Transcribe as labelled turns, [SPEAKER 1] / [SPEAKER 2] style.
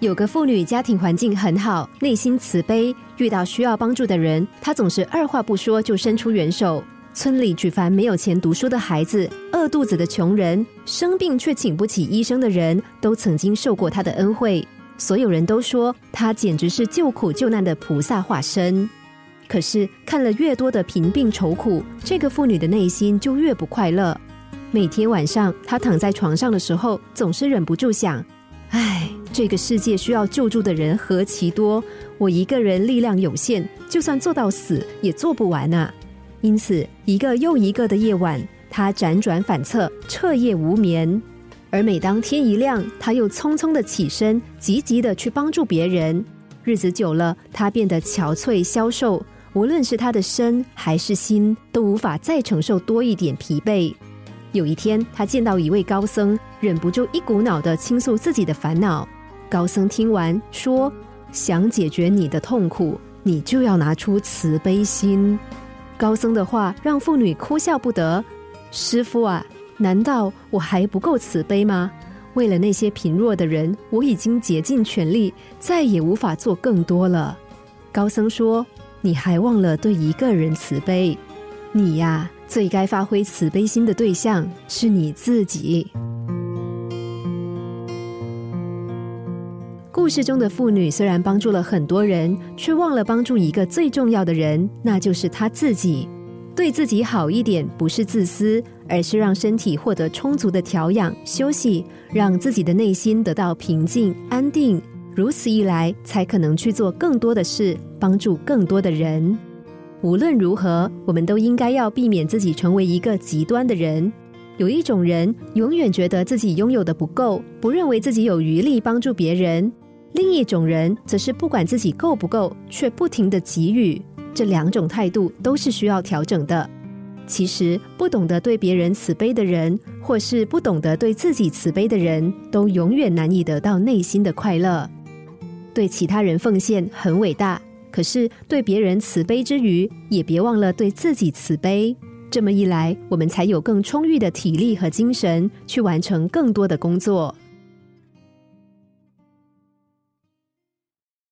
[SPEAKER 1] 有个妇女家庭环境很好，内心慈悲，遇到需要帮助的人，她总是二话不说就伸出援手。村里举凡没有钱读书的孩子、饿肚子的穷人、生病却请不起医生的人，都曾经受过她的恩惠。所有人都说她简直是救苦救难的菩萨化身。可是看了越多的贫病愁苦，这个妇女的内心就越不快乐。每天晚上，她躺在床上的时候，总是忍不住想：唉。这个世界需要救助的人何其多，我一个人力量有限，就算做到死也做不完啊！因此，一个又一个的夜晚，他辗转反侧，彻夜无眠。而每当天一亮，他又匆匆的起身，急急的去帮助别人。日子久了，他变得憔悴消瘦，无论是他的身还是心，都无法再承受多一点疲惫。有一天，他见到一位高僧，忍不住一股脑的倾诉自己的烦恼。高僧听完说：“想解决你的痛苦，你就要拿出慈悲心。”高僧的话让妇女哭笑不得。师傅啊，难道我还不够慈悲吗？为了那些贫弱的人，我已经竭尽全力，再也无法做更多了。高僧说：“你还忘了对一个人慈悲。你呀，最该发挥慈悲心的对象是你自己。”故事中的妇女虽然帮助了很多人，却忘了帮助一个最重要的人，那就是她自己。对自己好一点，不是自私，而是让身体获得充足的调养、休息，让自己的内心得到平静、安定。如此一来，才可能去做更多的事，帮助更多的人。无论如何，我们都应该要避免自己成为一个极端的人。有一种人，永远觉得自己拥有的不够，不认为自己有余力帮助别人。另一种人则是不管自己够不够，却不停的给予。这两种态度都是需要调整的。其实，不懂得对别人慈悲的人，或是不懂得对自己慈悲的人，都永远难以得到内心的快乐。对其他人奉献很伟大，可是对别人慈悲之余，也别忘了对自己慈悲。这么一来，我们才有更充裕的体力和精神，去完成更多的工作。